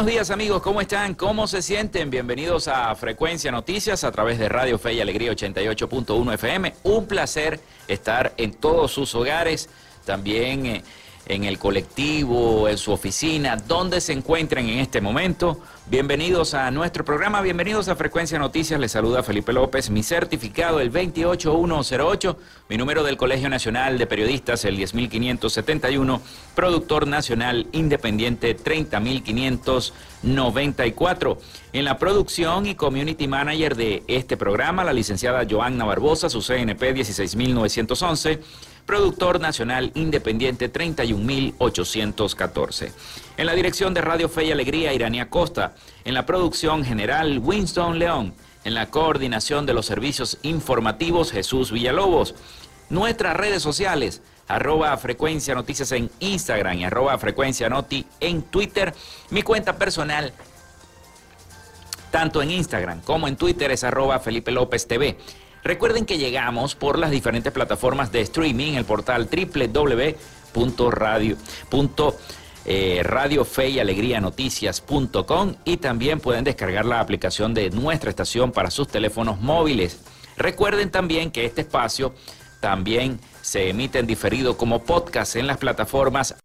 Buenos días amigos, ¿cómo están? ¿Cómo se sienten? Bienvenidos a Frecuencia Noticias a través de Radio Fe y Alegría 88.1 FM. Un placer estar en todos sus hogares, también eh, en el colectivo, en su oficina, donde se encuentren en este momento. Bienvenidos a nuestro programa, bienvenidos a Frecuencia Noticias. Les saluda Felipe López, mi certificado el 28108, mi número del Colegio Nacional de Periodistas el 10571, productor nacional independiente 30594. En la producción y community manager de este programa, la licenciada Joanna Barbosa, su CNP 16911 productor nacional independiente 31814. En la dirección de Radio Fe y Alegría, Irania Costa. En la producción general, Winston León. En la coordinación de los servicios informativos, Jesús Villalobos. Nuestras redes sociales, arroba frecuencia noticias en Instagram y arroba frecuencia noti en Twitter. Mi cuenta personal, tanto en Instagram como en Twitter, es arroba Felipe López TV. Recuerden que llegamos por las diferentes plataformas de streaming, el portal www.radio. Eh, y también pueden descargar la aplicación de nuestra estación para sus teléfonos móviles. Recuerden también que este espacio también se emite en diferido como podcast en las plataformas.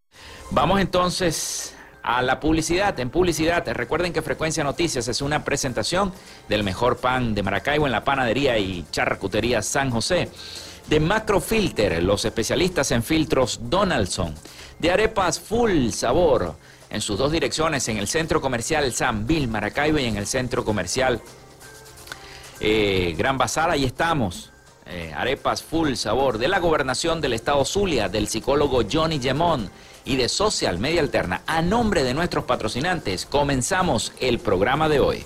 Vamos entonces a la publicidad. En publicidad, recuerden que Frecuencia Noticias es una presentación del mejor pan de Maracaibo en la panadería y charcutería San José. De Macrofilter, los especialistas en filtros Donaldson. De arepas Full Sabor, en sus dos direcciones, en el centro comercial San Bill Maracaibo y en el centro comercial eh, Gran Bazar. Ahí estamos. Eh, arepas Full Sabor. De la gobernación del estado Zulia, del psicólogo Johnny Gemón y de Social Media Alterna, a nombre de nuestros patrocinantes, comenzamos el programa de hoy.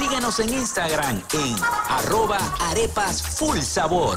Síguenos en Instagram en arroba arepas full sabor.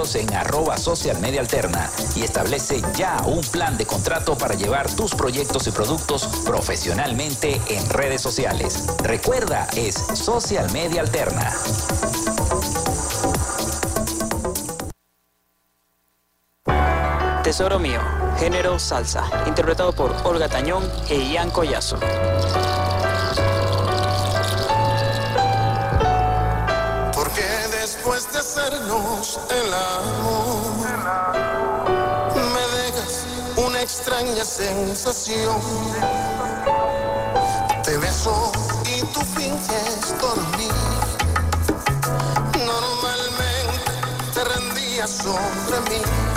en arroba social media alterna y establece ya un plan de contrato para llevar tus proyectos y productos profesionalmente en redes sociales. Recuerda, es Social Media Alterna. Tesoro mío, género salsa, interpretado por Olga Tañón e Ian Collazo. Hacernos el amor, me dejas una extraña sensación. Te beso y tú finges dormir. Normalmente te rendías sobre mí.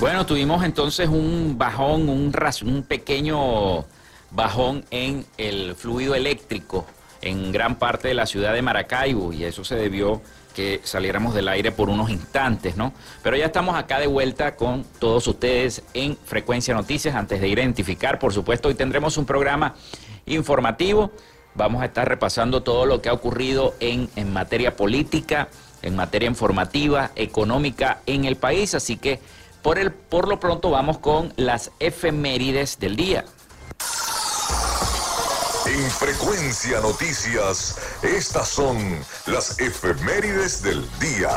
Bueno, tuvimos entonces un bajón, un, un pequeño bajón en el fluido eléctrico en gran parte de la ciudad de Maracaibo y eso se debió que saliéramos del aire por unos instantes, ¿no? Pero ya estamos acá de vuelta con todos ustedes en Frecuencia Noticias. Antes de identificar, por supuesto, hoy tendremos un programa informativo. Vamos a estar repasando todo lo que ha ocurrido en materia política, en materia informativa, económica en el país. Así que por, el, por lo pronto vamos con las efemérides del día. En Frecuencia Noticias, estas son las efemérides del día.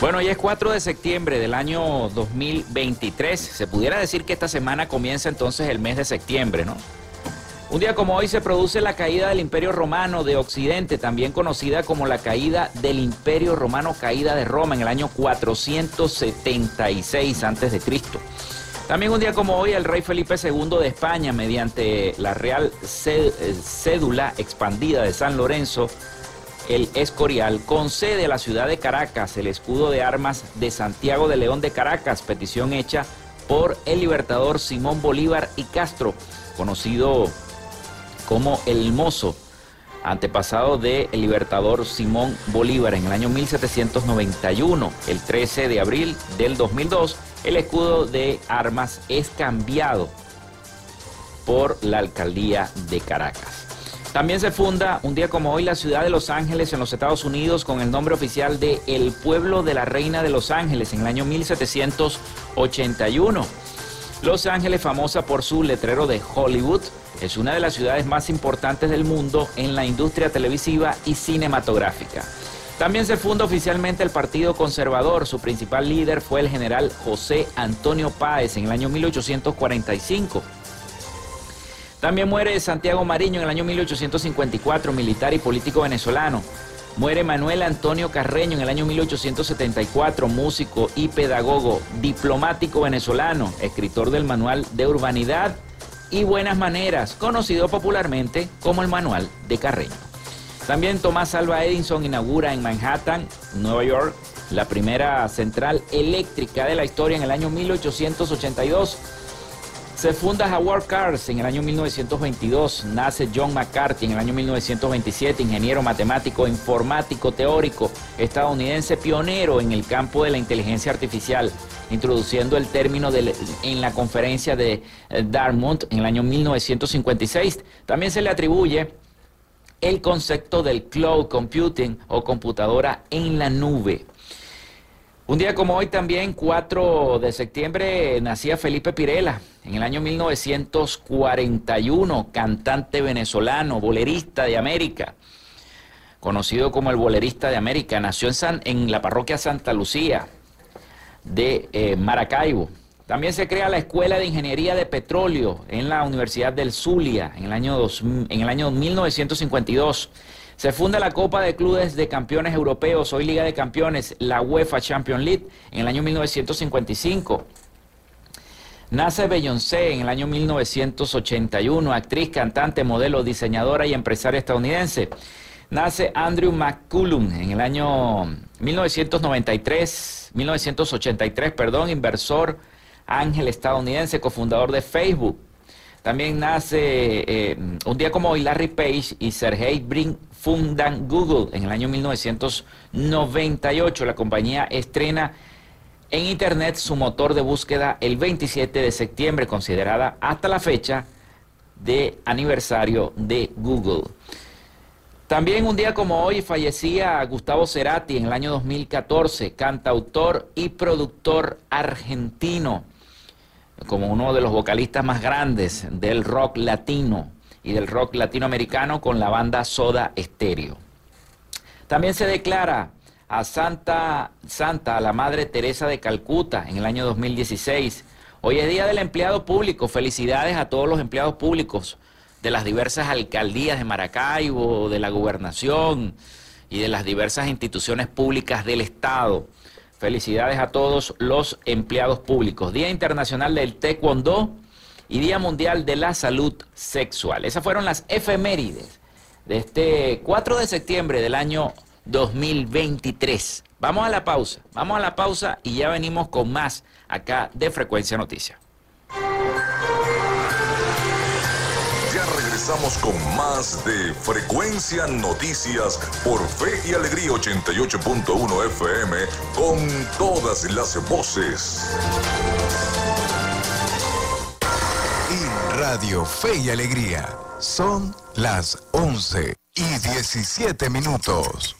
Bueno, hoy es 4 de septiembre del año 2023. Se pudiera decir que esta semana comienza entonces el mes de septiembre, ¿no? Un día como hoy se produce la caída del Imperio Romano de Occidente, también conocida como la caída del Imperio Romano, caída de Roma en el año 476 a.C. También un día como hoy el rey Felipe II de España, mediante la Real eh, Cédula expandida de San Lorenzo, el Escorial, concede a la ciudad de Caracas el escudo de armas de Santiago de León de Caracas, petición hecha por el libertador Simón Bolívar y Castro, conocido como el Mozo, antepasado del libertador Simón Bolívar en el año 1791, el 13 de abril del 2002, el escudo de armas es cambiado por la alcaldía de Caracas. También se funda un día como hoy la ciudad de Los Ángeles en los Estados Unidos con el nombre oficial de El Pueblo de la Reina de Los Ángeles en el año 1781. Los Ángeles, famosa por su letrero de Hollywood, es una de las ciudades más importantes del mundo en la industria televisiva y cinematográfica. También se funda oficialmente el Partido Conservador. Su principal líder fue el general José Antonio Páez en el año 1845. También muere Santiago Mariño en el año 1854, militar y político venezolano. Muere Manuel Antonio Carreño en el año 1874, músico y pedagogo, diplomático venezolano, escritor del Manual de Urbanidad y Buenas Maneras, conocido popularmente como el Manual de Carreño. También Tomás Alva Edison inaugura en Manhattan, Nueva York, la primera central eléctrica de la historia en el año 1882. Se funda Howard Cars en el año 1922. Nace John McCarthy en el año 1927, ingeniero matemático, informático, teórico, estadounidense pionero en el campo de la inteligencia artificial, introduciendo el término en la conferencia de eh, Dartmouth en el año 1956. También se le atribuye el concepto del cloud computing o computadora en la nube. Un día como hoy también, 4 de septiembre, nacía Felipe Pirela, en el año 1941, cantante venezolano, bolerista de América, conocido como el bolerista de América, nació en, San, en la parroquia Santa Lucía de eh, Maracaibo. También se crea la Escuela de Ingeniería de Petróleo en la Universidad del Zulia en el año, en el año 1952. Se funda la Copa de Clubes de Campeones Europeos, hoy Liga de Campeones, la UEFA Champions League, en el año 1955. Nace Beyoncé en el año 1981, actriz, cantante, modelo, diseñadora y empresaria estadounidense. Nace Andrew McCullum en el año 1993, 1983, perdón, inversor ángel estadounidense, cofundador de Facebook. También nace eh, un día como hoy Larry Page y Sergey Brin fundan Google en el año 1998. La compañía estrena en Internet su motor de búsqueda el 27 de septiembre, considerada hasta la fecha de aniversario de Google. También un día como hoy fallecía Gustavo Cerati en el año 2014, cantautor y productor argentino, como uno de los vocalistas más grandes del rock latino y del rock latinoamericano con la banda Soda Stereo. También se declara a Santa, Santa, a la Madre Teresa de Calcuta en el año 2016. Hoy es Día del Empleado Público. Felicidades a todos los empleados públicos de las diversas alcaldías de Maracaibo, de la gobernación y de las diversas instituciones públicas del Estado. Felicidades a todos los empleados públicos. Día Internacional del Taekwondo y Día Mundial de la Salud Sexual. Esas fueron las efemérides de este 4 de septiembre del año 2023. Vamos a la pausa, vamos a la pausa y ya venimos con más acá de Frecuencia Noticias. Regresamos con más de Frecuencia Noticias por Fe y Alegría 88.1 FM con todas las voces. Y Radio Fe y Alegría son las 11 y 17 minutos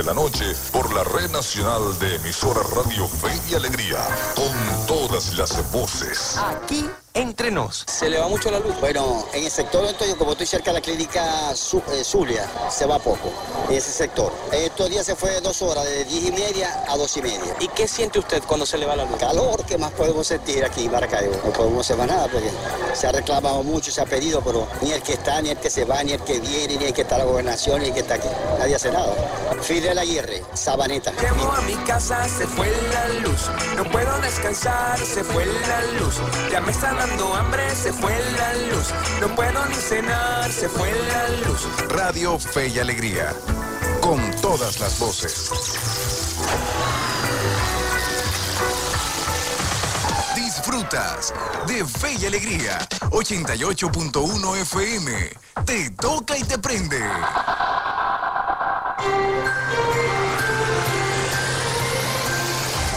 de la noche por la red nacional de emisora Radio Fe y Alegría. Con todas las voces. Aquí entre nos. ¿Se le va mucho la luz? Bueno, en el sector estoy, como estoy cerca de la clínica eh, Zulia, se va poco, en ese sector. Estos días se fue dos horas, de 10 y media a 2 y media. ¿Y qué siente usted cuando se le va la luz? Calor, ¿qué más podemos sentir aquí en Maracaibo? No podemos hacer más nada porque se ha reclamado mucho, se ha pedido, pero ni el que está, ni el que se va, ni el que viene, ni el que está en la gobernación, ni el que está aquí. Nadie hace nada. Fidel Aguirre, Sabaneta. Llego a mi casa, se fue la luz. No puedo descansar, se fue la luz. Ya me está dando hambre, se fue la luz. No puedo ni cenar, se fue la luz. Radio Fe y Alegría. Con todas las voces. Disfrutas de Fe y Alegría. 88.1 FM. Te toca y te prende.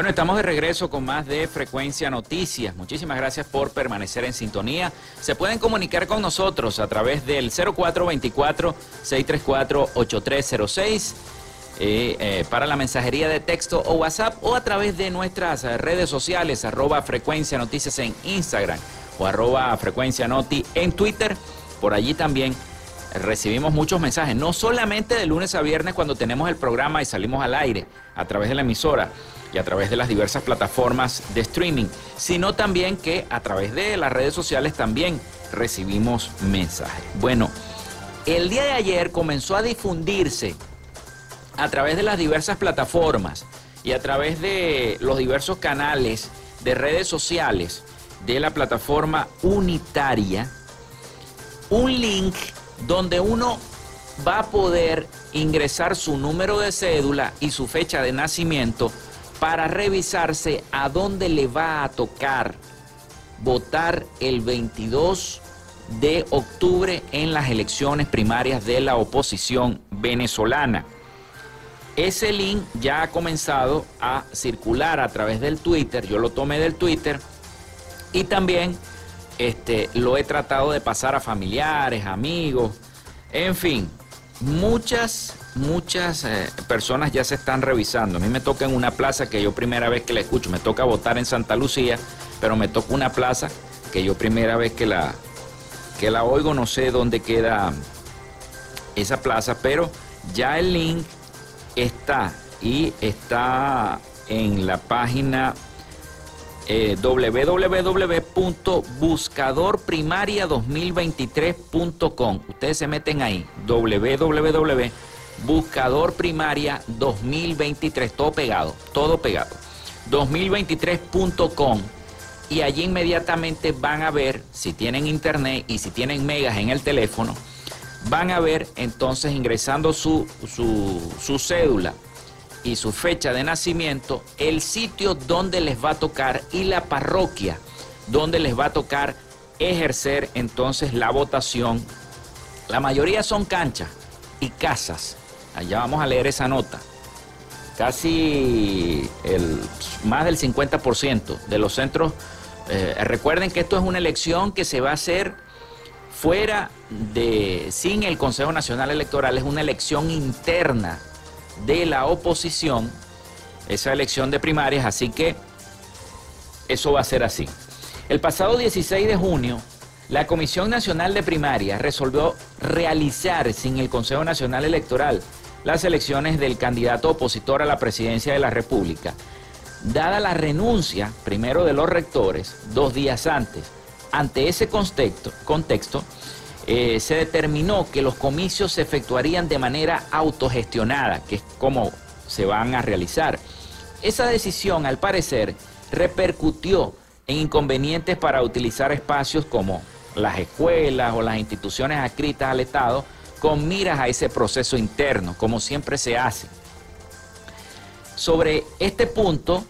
Bueno, estamos de regreso con más de Frecuencia Noticias. Muchísimas gracias por permanecer en sintonía. Se pueden comunicar con nosotros a través del 0424-634-8306 eh, eh, para la mensajería de texto o WhatsApp o a través de nuestras redes sociales, arroba Frecuencia Noticias en Instagram o arroba Frecuencia Noti en Twitter. Por allí también recibimos muchos mensajes, no solamente de lunes a viernes cuando tenemos el programa y salimos al aire a través de la emisora y a través de las diversas plataformas de streaming, sino también que a través de las redes sociales también recibimos mensajes. Bueno, el día de ayer comenzó a difundirse a través de las diversas plataformas y a través de los diversos canales de redes sociales de la plataforma unitaria un link donde uno va a poder ingresar su número de cédula y su fecha de nacimiento para revisarse a dónde le va a tocar votar el 22 de octubre en las elecciones primarias de la oposición venezolana. Ese link ya ha comenzado a circular a través del Twitter, yo lo tomé del Twitter y también este, lo he tratado de pasar a familiares, amigos, en fin, muchas, muchas eh, personas ya se están revisando. A mí me toca en una plaza que yo primera vez que la escucho, me toca votar en Santa Lucía, pero me toca una plaza que yo primera vez que la, que la oigo, no sé dónde queda esa plaza, pero ya el link está y está en la página eh, www.buscadorprimaria2023.com. Ustedes se meten ahí, www.buscadorprimaria2023, todo pegado, todo pegado. 2023.com y allí inmediatamente van a ver si tienen internet y si tienen megas en el teléfono, van a ver entonces ingresando su, su, su cédula y su fecha de nacimiento, el sitio donde les va a tocar y la parroquia donde les va a tocar ejercer entonces la votación. La mayoría son canchas y casas. Allá vamos a leer esa nota. Casi el, más del 50% de los centros. eh, recuerden que esto es una elección que se va a hacer fuera de, sin el Consejo Nacional Electoral, es una elección interna de la oposición, esa elección de primarias, así que eso va a ser así. El pasado 16 de junio, la Comisión Nacional de Primarias resolvió realizar sin el Consejo Nacional Electoral las elecciones del candidato opositor a la presidencia de la República. Dada la renuncia, primero de los rectores, dos días antes, ante ese contexto, eh, se determinó que los comicios se efectuarían de manera autogestionada, que es como se van a realizar. Esa decisión, al parecer, repercutió en inconvenientes para utilizar espacios como las escuelas o las instituciones adscritas al Estado con miras a ese proceso interno, como siempre se hace. Sobre este punto,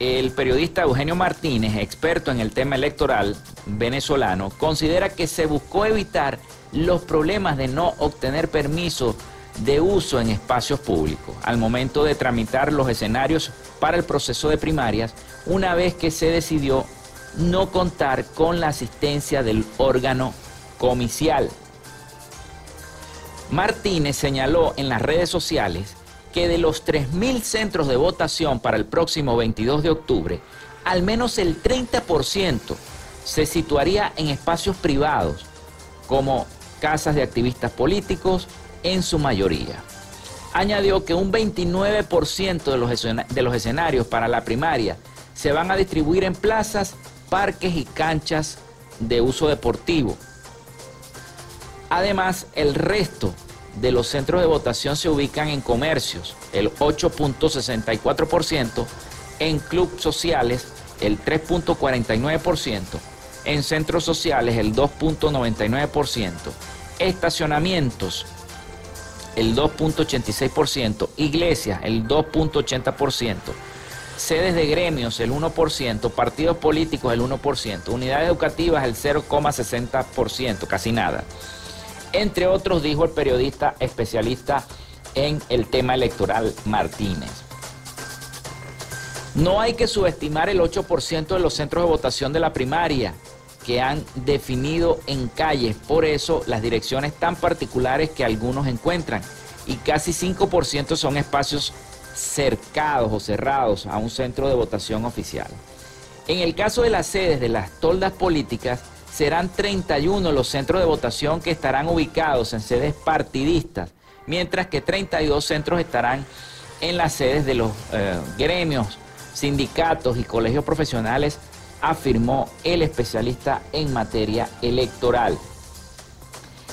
el periodista Eugenio Martínez, experto en el tema electoral venezolano, considera que se buscó evitar los problemas de no obtener permiso de uso en espacios públicos al momento de tramitar los escenarios para el proceso de primarias, una vez que se decidió no contar con la asistencia del órgano comicial. Martínez señaló en las redes sociales que de los 3.000 centros de votación para el próximo 22 de octubre, al menos el 30% se situaría en espacios privados, como casas de activistas políticos, en su mayoría. Añadió que un 29% de los, escena- de los escenarios para la primaria se van a distribuir en plazas, parques y canchas de uso deportivo. Además, el resto de los centros de votación se ubican en comercios, el 8.64%, en clubes sociales, el 3.49%, en centros sociales, el 2.99%, estacionamientos, el 2.86%, iglesias, el 2.80%, sedes de gremios, el 1%, partidos políticos, el 1%, unidades educativas, el 0,60%, casi nada entre otros, dijo el periodista especialista en el tema electoral Martínez. No hay que subestimar el 8% de los centros de votación de la primaria que han definido en calles, por eso las direcciones tan particulares que algunos encuentran, y casi 5% son espacios cercados o cerrados a un centro de votación oficial. En el caso de las sedes de las toldas políticas, serán 31 los centros de votación que estarán ubicados en sedes partidistas, mientras que 32 centros estarán en las sedes de los eh, gremios, sindicatos y colegios profesionales, afirmó el especialista en materia electoral.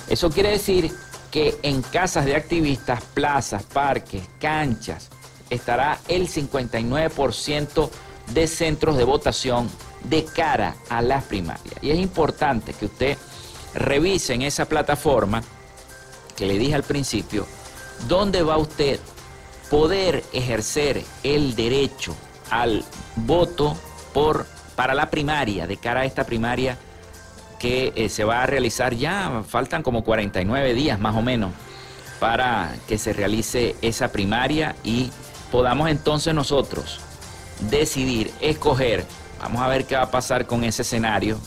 Eso quiere decir que en casas de activistas, plazas, parques, canchas, estará el 59% de centros de votación de cara a las primarias. Y es importante que usted revise en esa plataforma que le dije al principio, dónde va usted poder ejercer el derecho al voto por, para la primaria, de cara a esta primaria que eh, se va a realizar ya, faltan como 49 días más o menos para que se realice esa primaria y podamos entonces nosotros decidir, escoger, vamos a ver qué va a pasar con ese escenario,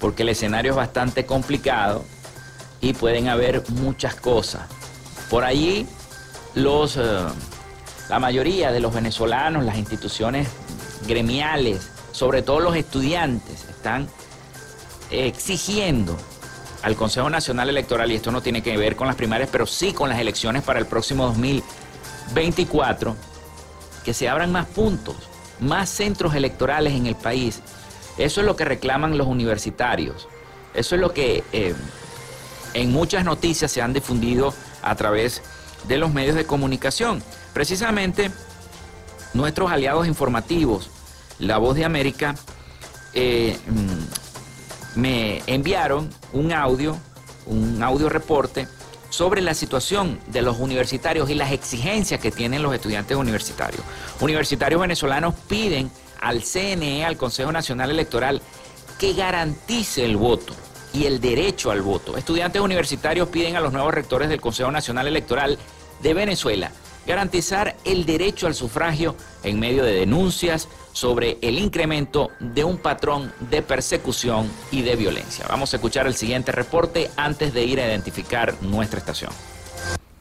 porque el escenario es bastante complicado y pueden haber muchas cosas. Por allí los, eh, la mayoría de los venezolanos, las instituciones gremiales, sobre todo los estudiantes, están exigiendo al Consejo Nacional Electoral, y esto no tiene que ver con las primarias, pero sí con las elecciones para el próximo 2024, que se abran más puntos, más centros electorales en el país. Eso es lo que reclaman los universitarios. Eso es lo que eh, en muchas noticias se han difundido a través de los medios de comunicación. Precisamente nuestros aliados informativos, La Voz de América, eh, mm, me enviaron un audio un audio reporte sobre la situación de los universitarios y las exigencias que tienen los estudiantes universitarios. Universitarios venezolanos piden al CNE, al Consejo Nacional Electoral, que garantice el voto y el derecho al voto. Estudiantes universitarios piden a los nuevos rectores del Consejo Nacional Electoral de Venezuela garantizar el derecho al sufragio en medio de denuncias sobre el incremento de un patrón de persecución y de violencia. Vamos a escuchar el siguiente reporte antes de ir a identificar nuestra estación.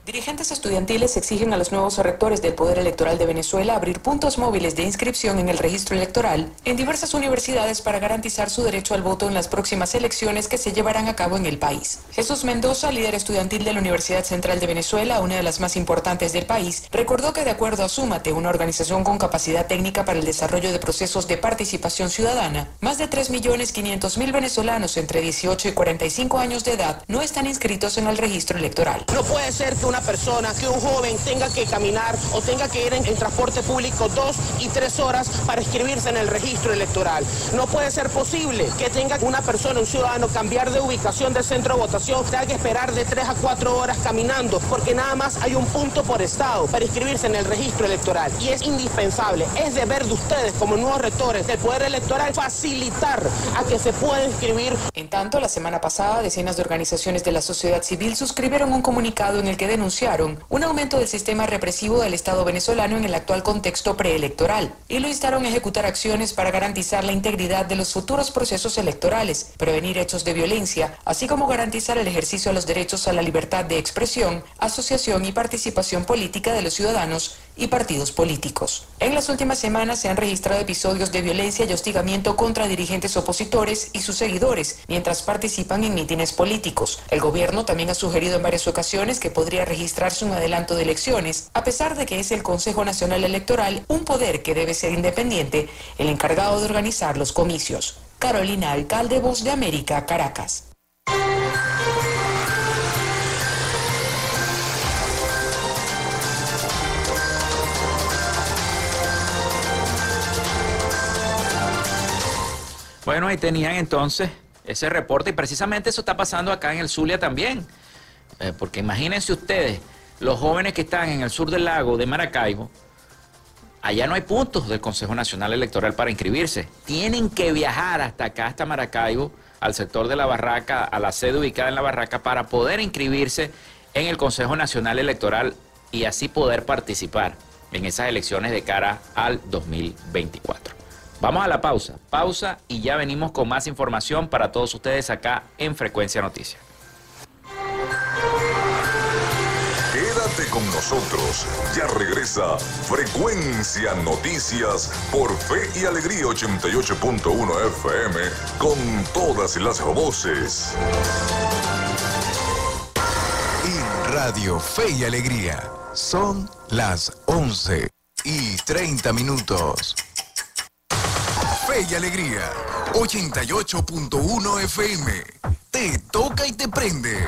Dirigentes estudiantiles exigen a los nuevos rectores del Poder Electoral de Venezuela abrir puntos móviles de inscripción en el registro electoral en diversas universidades para garantizar su derecho al voto en las próximas elecciones que se llevarán a cabo en el país. Jesús Mendoza, líder estudiantil de la Universidad Central de Venezuela, una de las más importantes del país, recordó que de acuerdo a Súmate, una organización con capacidad técnica para el desarrollo de procesos de participación ciudadana, más de 3.500.000 venezolanos entre 18 y 45 años de edad no están inscritos en el registro electoral. No puede ser que persona, que un joven tenga que caminar o tenga que ir en, en, transporte público dos y tres horas para inscribirse en el registro electoral. No puede ser posible que tenga una persona, un ciudadano, cambiar de ubicación del centro de votación, tenga que esperar de tres a cuatro horas caminando, porque nada más hay un punto por estado para inscribirse en el registro electoral. Y es indispensable, es deber de ustedes como nuevos rectores del Poder Electoral facilitar a que se pueda inscribir. En tanto, la semana pasada, decenas de organizaciones de la sociedad civil suscribieron un comunicado en el que denunciaron un aumento del sistema represivo del Estado venezolano en el actual contexto preelectoral y lo instaron a ejecutar acciones para garantizar la integridad de los futuros procesos electorales, prevenir hechos de violencia, así como garantizar el ejercicio de los derechos a la libertad de expresión, asociación y participación política de los ciudadanos y partidos políticos. En las últimas semanas se han registrado episodios de violencia y hostigamiento contra dirigentes opositores y sus seguidores mientras participan en mítines políticos. El gobierno también ha sugerido en varias ocasiones que podría registrarse un adelanto de elecciones, a pesar de que es el Consejo Nacional Electoral, un poder que debe ser independiente, el encargado de organizar los comicios. Carolina Alcalde, Voz de América, Caracas. Bueno, ahí tenían entonces ese reporte y precisamente eso está pasando acá en el Zulia también. Eh, porque imagínense ustedes, los jóvenes que están en el sur del lago de Maracaibo, allá no hay puntos del Consejo Nacional Electoral para inscribirse. Tienen que viajar hasta acá, hasta Maracaibo, al sector de la barraca, a la sede ubicada en la barraca, para poder inscribirse en el Consejo Nacional Electoral y así poder participar en esas elecciones de cara al 2024. Vamos a la pausa, pausa y ya venimos con más información para todos ustedes acá en Frecuencia Noticias. Quédate con nosotros, ya regresa Frecuencia Noticias por Fe y Alegría 88.1 FM con todas las voces. En Radio Fe y Alegría son las 11 y 30 minutos. Y Alegría, 88.1 FM. Te toca y te prende.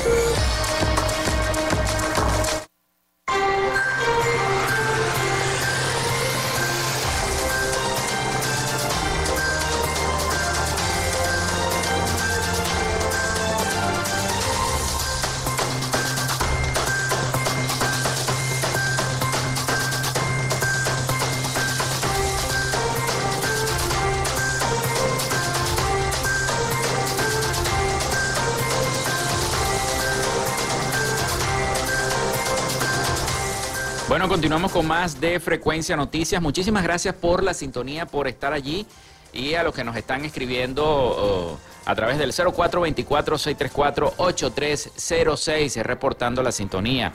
Thank you. Continuamos con más de Frecuencia Noticias. Muchísimas gracias por la sintonía, por estar allí y a los que nos están escribiendo oh, a través del 0424-634-8306, reportando la sintonía.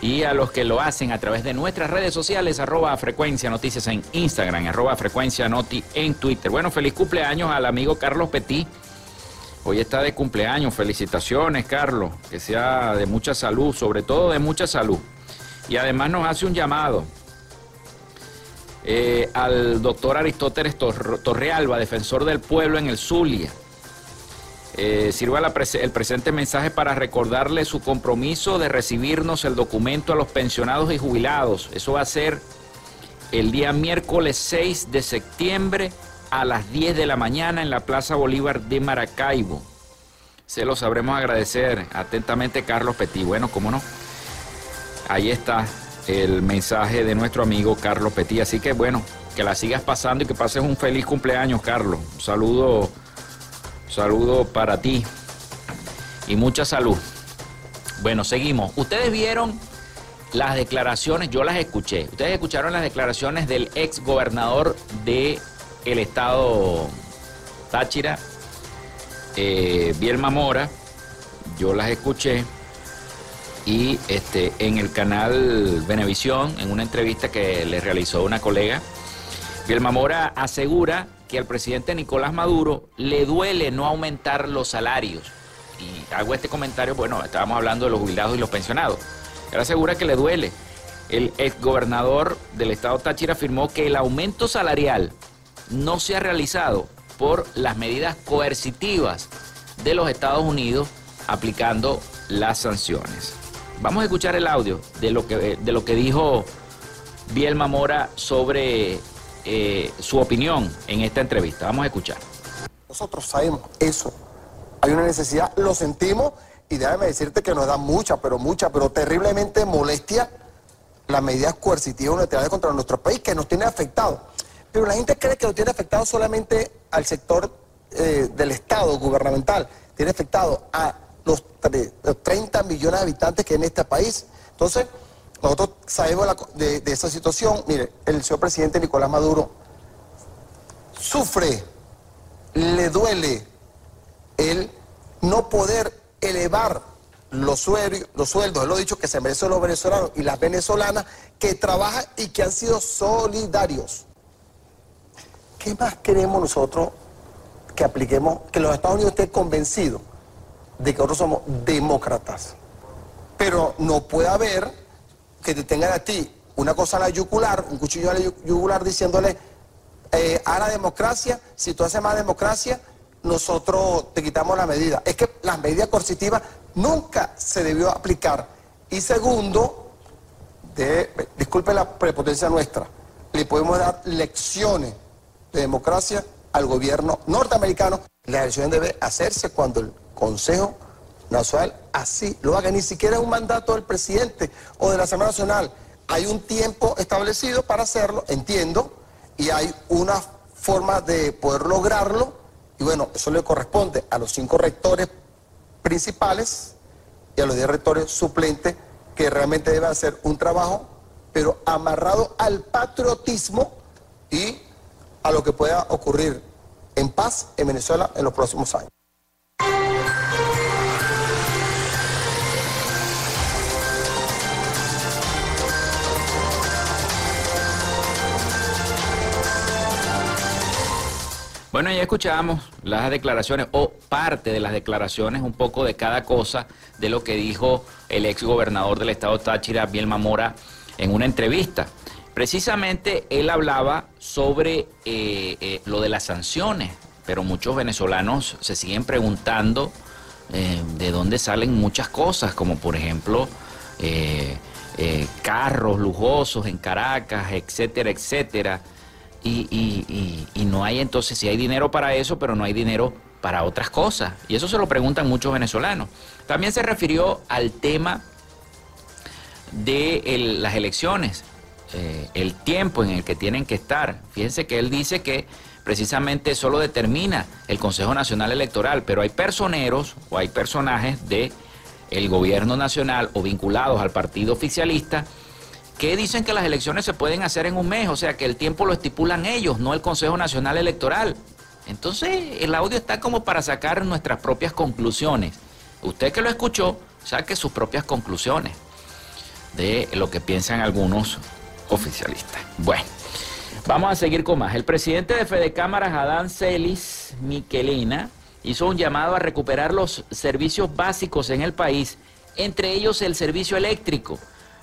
Y a los que lo hacen a través de nuestras redes sociales, arroba Frecuencia Noticias en Instagram, arroba Frecuencia Noti en Twitter. Bueno, feliz cumpleaños al amigo Carlos Petit. Hoy está de cumpleaños. Felicitaciones, Carlos. Que sea de mucha salud, sobre todo de mucha salud. Y además nos hace un llamado eh, al doctor Aristóteles Tor- Torrealba, defensor del pueblo en el Zulia. Eh, sirva el presente mensaje para recordarle su compromiso de recibirnos el documento a los pensionados y jubilados. Eso va a ser el día miércoles 6 de septiembre a las 10 de la mañana en la Plaza Bolívar de Maracaibo. Se lo sabremos agradecer atentamente, Carlos Petit. Bueno, cómo no. Ahí está el mensaje de nuestro amigo Carlos Petit. Así que bueno, que la sigas pasando y que pases un feliz cumpleaños, Carlos. Un saludo, saludo para ti y mucha salud. Bueno, seguimos. Ustedes vieron las declaraciones, yo las escuché. Ustedes escucharon las declaraciones del ex gobernador de el estado Táchira, eh, Bielma Mora. Yo las escuché y este, en el canal Venevisión, en una entrevista que le realizó una colega, Vilma Mora asegura que al presidente Nicolás Maduro le duele no aumentar los salarios. Y hago este comentario, bueno, estábamos hablando de los jubilados y los pensionados. Él asegura que le duele. El exgobernador del estado Táchira afirmó que el aumento salarial no se ha realizado por las medidas coercitivas de los Estados Unidos aplicando las sanciones. Vamos a escuchar el audio de lo que, de lo que dijo Bielma Mora sobre eh, su opinión en esta entrevista. Vamos a escuchar. Nosotros sabemos eso. Hay una necesidad, lo sentimos y déjame decirte que nos da mucha, pero mucha, pero terriblemente molestia las medidas coercitivas unilaterales contra nuestro país que nos tiene afectado. Pero la gente cree que nos tiene afectado solamente al sector eh, del Estado gubernamental, tiene afectado a los, 30 millones de habitantes que hay en este país. Entonces, nosotros sabemos de, de esa situación. Mire, el señor presidente Nicolás Maduro sufre, le duele el no poder elevar los, sueldos, los sueldos, lo dicho, que se merecen los venezolanos y las venezolanas que trabajan y que han sido solidarios. ¿Qué más queremos nosotros que apliquemos, que los Estados Unidos estén convencidos de que nosotros somos demócratas? Pero no puede haber que te tengan a ti una cosa a la yugular, un cuchillo a la yugular diciéndole eh, a la democracia, si tú haces más democracia, nosotros te quitamos la medida. Es que las medidas coercitivas nunca se debió aplicar. Y segundo, disculpe la prepotencia nuestra, le podemos dar lecciones de democracia al gobierno norteamericano. La elección debe hacerse cuando el Consejo Nacional así lo haga. Ni siquiera es un mandato del presidente o de la Asamblea Nacional. Hay un tiempo establecido para hacerlo, entiendo, y hay una forma de poder lograrlo y bueno, eso le corresponde a los cinco rectores principales y a los diez rectores suplentes que realmente deben hacer un trabajo, pero amarrado al patriotismo y a lo que pueda ocurrir en paz en Venezuela en los próximos años. Bueno, ya escuchábamos las declaraciones o parte de las declaraciones, un poco de cada cosa de lo que dijo el ex gobernador del estado Táchira, Bielma Mora, en una entrevista. Precisamente él hablaba sobre eh, eh, lo de las sanciones, pero muchos venezolanos se siguen preguntando eh, de dónde salen muchas cosas, como por ejemplo carros lujosos en Caracas, etcétera, etcétera y, no hay entonces, si hay dinero para eso, pero no hay dinero para otras cosas. Y eso se lo preguntan muchos venezolanos. También se refirió al tema de las elecciones, eh, el tiempo en el que tienen que estar. Fíjense que él dice que precisamente eso lo determina el Consejo Nacional Electoral, pero hay personeros o hay personajes de el gobierno nacional o vinculados al partido oficialista que dicen que las elecciones se pueden hacer en un mes, o sea que el tiempo lo estipulan ellos, no el Consejo Nacional Electoral. Entonces el audio está como para sacar nuestras propias conclusiones. Usted que lo escuchó, saque sus propias conclusiones de lo que piensan algunos oficialistas. Bueno, vamos a seguir con más. El presidente de Fede Cámaras, Adán Celis Miquelina, hizo un llamado a recuperar los servicios básicos en el país, entre ellos el servicio eléctrico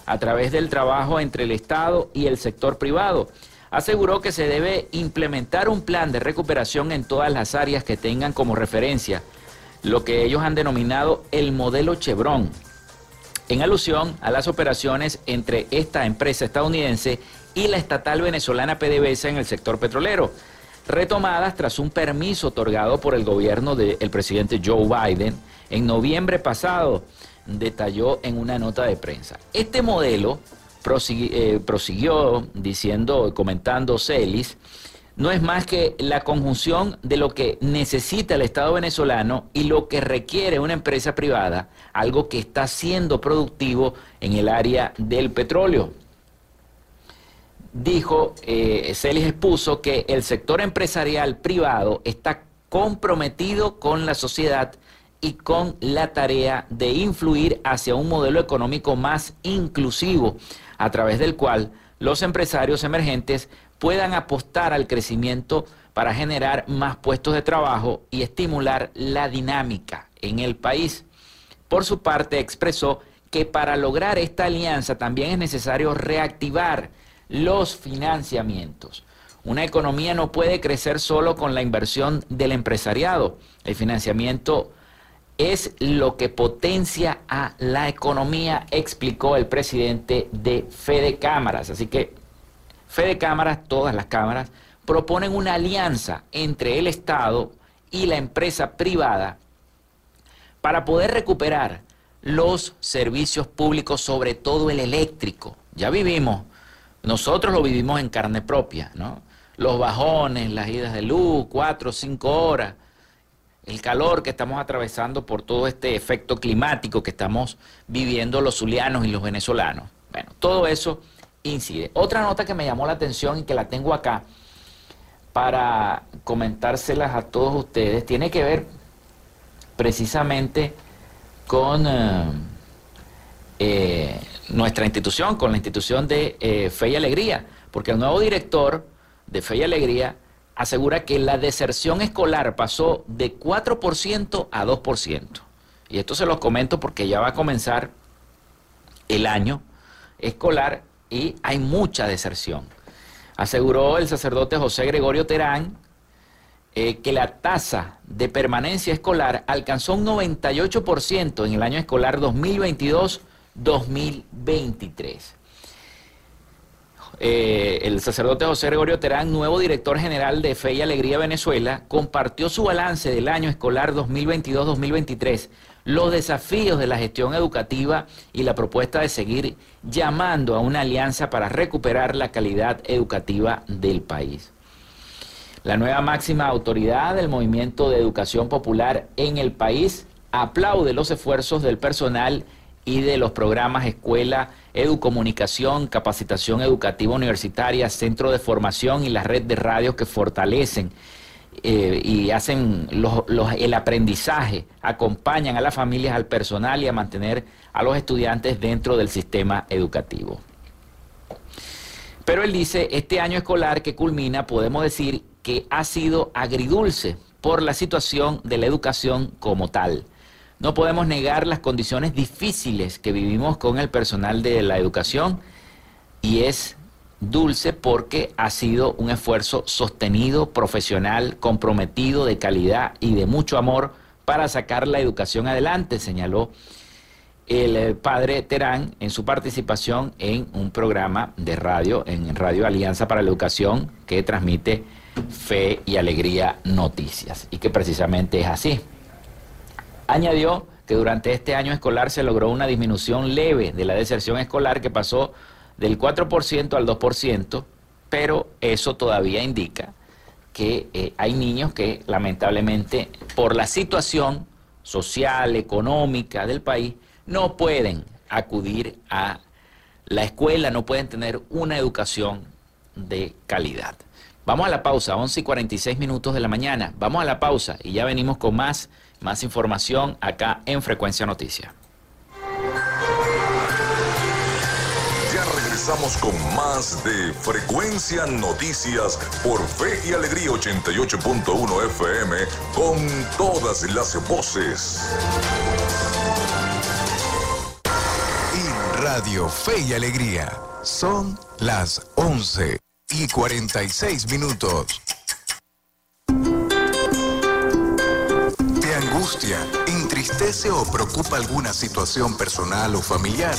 a través del trabajo entre el Estado y el sector privado. Aseguró que se debe implementar un plan de recuperación en todas las áreas que tengan como referencia lo que ellos han denominado el modelo Chevron, en alusión a las operaciones entre esta empresa estadounidense y la estatal venezolana PDVSA en el sector petrolero, retomadas tras un permiso otorgado por el gobierno del presidente Joe Biden en noviembre pasado detalló en una nota de prensa. Este modelo, eh, prosiguió diciendo, comentando Celis, no es más que la conjunción de lo que necesita el Estado venezolano y lo que requiere una empresa privada, algo que está siendo productivo en el área del petróleo. Dijo, eh, Celis expuso que el sector empresarial privado está comprometido con la sociedad y con la tarea de influir hacia un modelo económico más inclusivo, a través del cual los empresarios emergentes puedan apostar al crecimiento para generar más puestos de trabajo y estimular la dinámica en el país. Por su parte, expresó que para lograr esta alianza también es necesario reactivar los financiamientos. Una economía no puede crecer solo con la inversión del empresariado. El financiamiento es lo que potencia a la economía, explicó el presidente de Fede Cámaras. Así que Fede Cámaras, todas las cámaras, proponen una alianza entre el Estado y la empresa privada para poder recuperar los servicios públicos, sobre todo el eléctrico. Ya vivimos, nosotros lo vivimos en carne propia, ¿no? Los bajones, las idas de luz, cuatro cinco horas el calor que estamos atravesando por todo este efecto climático que estamos viviendo los zulianos y los venezolanos. Bueno, todo eso incide. Otra nota que me llamó la atención y que la tengo acá para comentárselas a todos ustedes tiene que ver precisamente con eh, eh, nuestra institución, con la institución de eh, Fe y Alegría, porque el nuevo director de Fe y Alegría asegura que la deserción escolar pasó de 4% a 2%. Y esto se los comento porque ya va a comenzar el año escolar y hay mucha deserción. Aseguró el sacerdote José Gregorio Terán eh, que la tasa de permanencia escolar alcanzó un 98% en el año escolar 2022-2023. Eh, el sacerdote José Gregorio Terán, nuevo director general de Fe y Alegría Venezuela, compartió su balance del año escolar 2022-2023, los desafíos de la gestión educativa y la propuesta de seguir llamando a una alianza para recuperar la calidad educativa del país. La nueva máxima autoridad del movimiento de educación popular en el país aplaude los esfuerzos del personal y de los programas Escuela, Educomunicación, Capacitación Educativa Universitaria, Centro de Formación y la red de radios que fortalecen eh, y hacen el aprendizaje, acompañan a las familias, al personal y a mantener a los estudiantes dentro del sistema educativo. Pero él dice, este año escolar que culmina, podemos decir que ha sido agridulce por la situación de la educación como tal. No podemos negar las condiciones difíciles que vivimos con el personal de la educación y es dulce porque ha sido un esfuerzo sostenido, profesional, comprometido, de calidad y de mucho amor para sacar la educación adelante, señaló el eh, padre Terán en su participación en un programa de radio, en Radio Alianza para la Educación, que transmite Fe y Alegría Noticias, y que precisamente es así. Añadió que durante este año escolar se logró una disminución leve de la deserción escolar que pasó del 4% al 2%, pero eso todavía indica que eh, hay niños que lamentablemente por la situación social, económica del país, no pueden acudir a la escuela, no pueden tener una educación de calidad. Vamos a la pausa, 11 y 46 minutos de la mañana. Vamos a la pausa y ya venimos con más más información acá en Frecuencia Noticia. Ya regresamos con más de Frecuencia Noticias por Fe y Alegría 88.1 FM con todas las voces. En Radio Fe y Alegría son las 11 y 46 minutos. Angustia, entristece o preocupa alguna situación personal o familiar?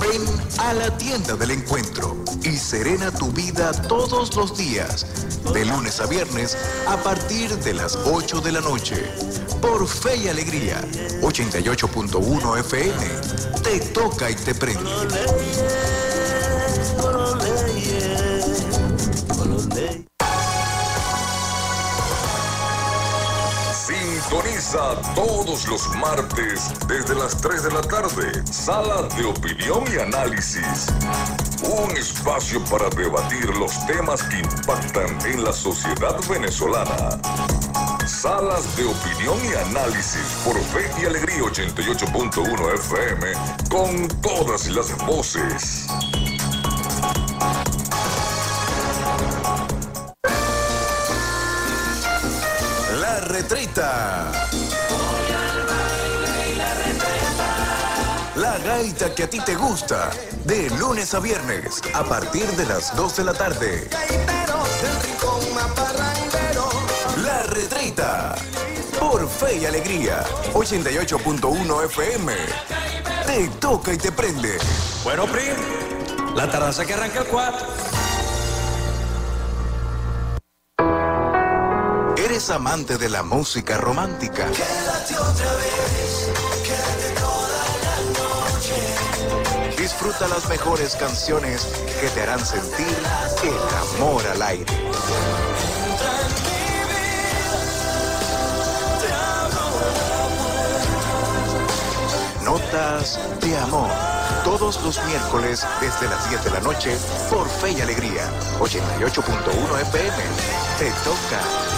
Ven a la tienda del encuentro y serena tu vida todos los días, de lunes a viernes a partir de las 8 de la noche. Por Fe y Alegría, 88.1 FM. Te toca y te prende. Todos los martes desde las 3 de la tarde. Sala de opinión y análisis. Un espacio para debatir los temas que impactan en la sociedad venezolana. Salas de opinión y análisis por Fe y Alegría 88.1 FM con todas las voces. La gaita que a ti te gusta. De lunes a viernes, a partir de las 2 de la tarde. La retreta. Por Fe y Alegría, 88.1 FM. Te toca y te prende. Bueno, Pri, la tardanza que arranca el 4. ¿Eres amante de la música romántica? Disfruta las mejores canciones que te harán sentir el amor al aire. Notas de amor. Todos los miércoles desde las 10 de la noche por Fe y Alegría. 88.1 FM. Te toca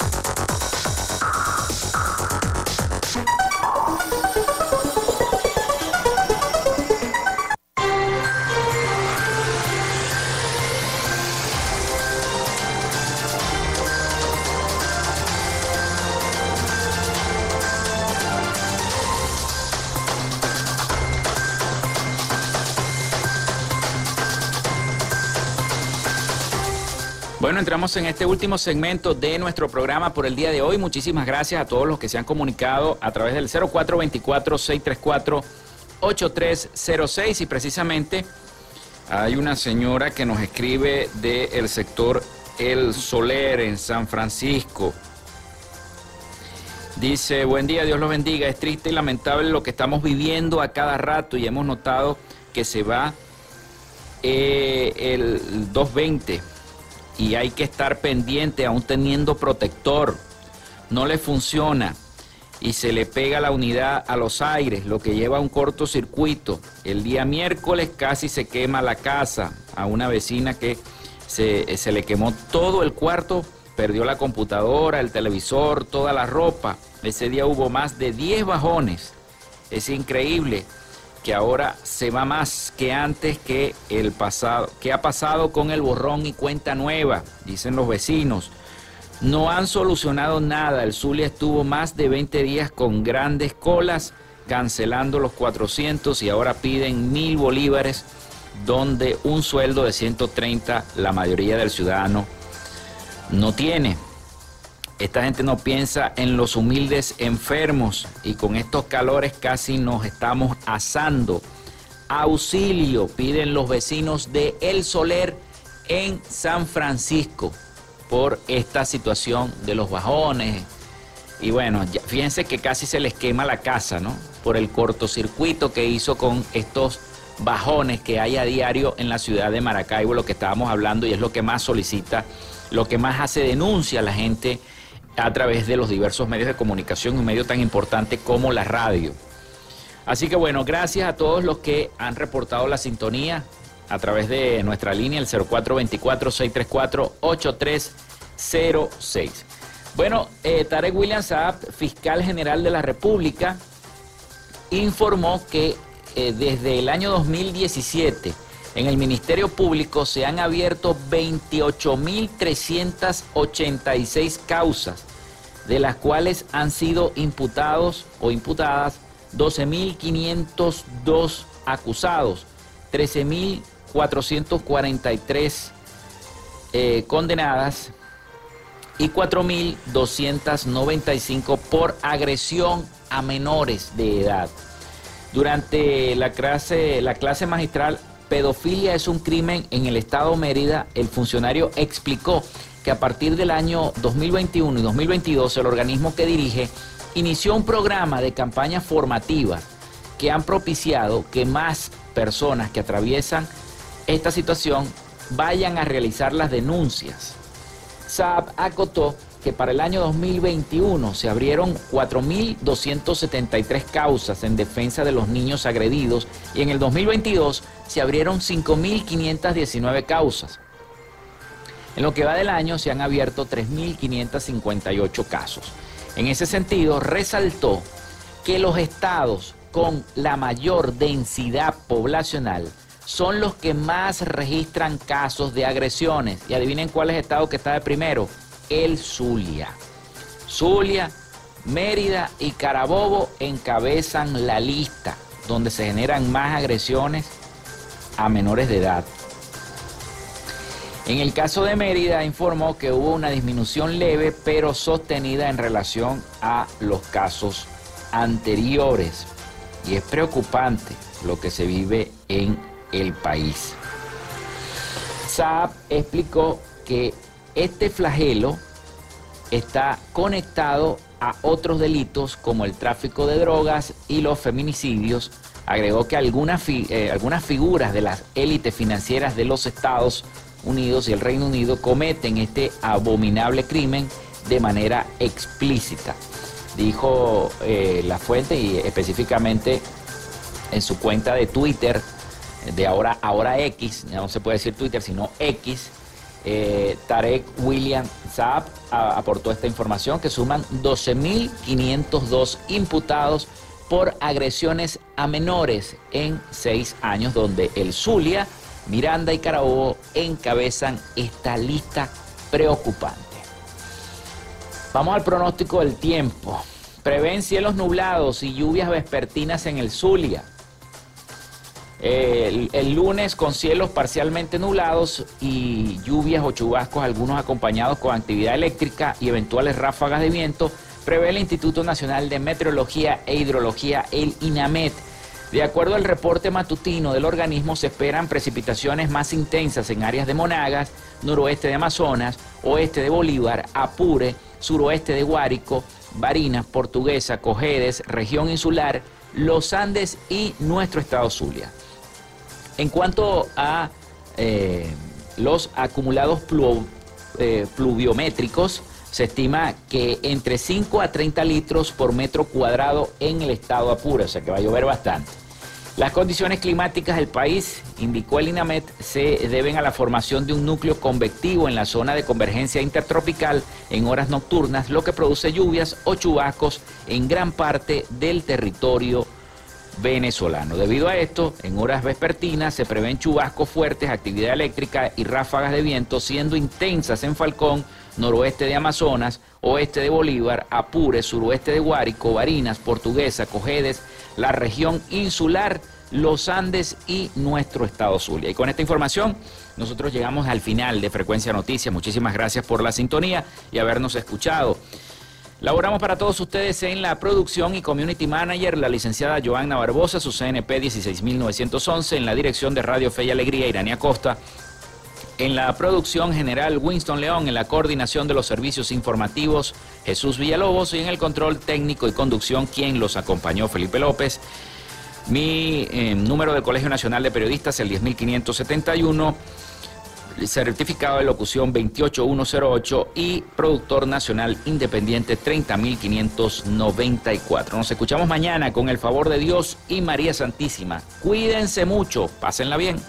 Entramos en este último segmento de nuestro programa por el día de hoy. Muchísimas gracias a todos los que se han comunicado a través del 0424-634-8306 y precisamente hay una señora que nos escribe del sector El Soler en San Francisco. Dice, buen día, Dios los bendiga. Es triste y lamentable lo que estamos viviendo a cada rato y hemos notado que se va eh, el 220 y hay que estar pendiente aún teniendo protector. No le funciona y se le pega la unidad a los aires, lo que lleva a un cortocircuito. El día miércoles casi se quema la casa a una vecina que se, se le quemó todo el cuarto, perdió la computadora, el televisor, toda la ropa. Ese día hubo más de 10 bajones. Es increíble que ahora se va más que antes que el pasado. ¿Qué ha pasado con el borrón y cuenta nueva? Dicen los vecinos. No han solucionado nada. El Zulia estuvo más de 20 días con grandes colas, cancelando los 400 y ahora piden mil bolívares, donde un sueldo de 130 la mayoría del ciudadano no tiene. Esta gente no piensa en los humildes enfermos y con estos calores casi nos estamos asando. Auxilio piden los vecinos de El Soler en San Francisco por esta situación de los bajones. Y bueno, fíjense que casi se les quema la casa, ¿no? Por el cortocircuito que hizo con estos bajones que hay a diario en la ciudad de Maracaibo, lo que estábamos hablando y es lo que más solicita, lo que más hace denuncia a la gente a través de los diversos medios de comunicación, un medio tan importante como la radio. Así que bueno, gracias a todos los que han reportado la sintonía a través de nuestra línea, el 0424-634-8306. Bueno, eh, Tarek William Saab, fiscal general de la República, informó que eh, desde el año 2017 en el Ministerio Público se han abierto 28.386 causas, de las cuales han sido imputados o imputadas 12.502 acusados, 443 eh, condenadas y 4.295 por agresión a menores de edad. Durante la clase, la clase magistral Pedofilia es un crimen en el estado Mérida, el funcionario explicó que a partir del año 2021 y 2022 el organismo que dirige inició un programa de campaña formativa que han propiciado que más personas que atraviesan esta situación vayan a realizar las denuncias. Saab acotó que para el año 2021 se abrieron 4.273 causas en defensa de los niños agredidos y en el 2022 se abrieron 5.519 causas. En lo que va del año se han abierto 3.558 casos. En ese sentido, resaltó que los estados con la mayor densidad poblacional son los que más registran casos de agresiones. Y adivinen cuál es el estado que está de primero, el Zulia. Zulia, Mérida y Carabobo encabezan la lista donde se generan más agresiones a menores de edad. En el caso de Mérida informó que hubo una disminución leve pero sostenida en relación a los casos anteriores. Y es preocupante lo que se vive en el país. Saab explicó que este flagelo está conectado a otros delitos como el tráfico de drogas y los feminicidios. Agregó que algunas, eh, algunas figuras de las élites financieras de los Estados Unidos y el Reino Unido cometen este abominable crimen de manera explícita. Dijo eh, la fuente y específicamente en su cuenta de Twitter, de ahora, ahora X, no se puede decir Twitter, sino X, eh, Tarek William Saab aportó esta información que suman 12.502 imputados por agresiones a menores en seis años, donde el Zulia, Miranda y Carabobo encabezan esta lista preocupante. Vamos al pronóstico del tiempo. Prevén cielos nublados y lluvias vespertinas en el Zulia. El, lunes con cielos parcialmente nublados y lluvias o chubascos, algunos acompañados con actividad eléctrica y eventuales ráfagas de viento, prevé el Instituto Nacional de Meteorología e Hidrología, el INAMET. De acuerdo al reporte matutino del organismo, se esperan precipitaciones más intensas en áreas de Monagas, noroeste de Amazonas, oeste de Bolívar, Apure, suroeste de Guárico, Barinas, Portuguesa, Cojedes, región insular, los Andes y nuestro estado Zulia. En cuanto a eh, los acumulados eh, pluviométricos, se estima que entre 5 a 30 litros por metro cuadrado en el estado Apure, o sea que va a llover bastante. Las condiciones climáticas del país, indicó el INAMET, se deben a la formación de un núcleo convectivo en la zona de convergencia intertropical en horas nocturnas, lo que produce lluvias o chubascos en gran parte del territorio venezolano. Debido a esto, en horas vespertinas se prevén chubascos fuertes, actividad eléctrica y ráfagas de viento siendo intensas en Falcón, noroeste de Amazonas, oeste de Bolívar, Apure, suroeste de Guárico, Barinas, Portuguesa, Cojedes, la región insular, los Andes y nuestro estado Zulia. Y con esta información nosotros llegamos al final de Frecuencia Noticias. Muchísimas gracias por la sintonía y habernos escuchado. Laboramos para todos ustedes en la producción y community manager, la licenciada Joanna Barbosa, su CNP 16911, en la dirección de Radio Fe y Alegría, Irania Costa, en la producción general Winston León, en la coordinación de los servicios informativos Jesús Villalobos. Y en el control técnico y conducción quien los acompañó Felipe López. Mi eh, número del Colegio Nacional de Periodistas, el 10571 certificado de locución 28108 y productor nacional independiente 30594. Nos escuchamos mañana con el favor de Dios y María Santísima. Cuídense mucho, pásenla bien.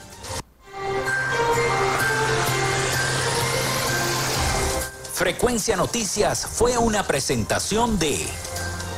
Frecuencia Noticias fue una presentación de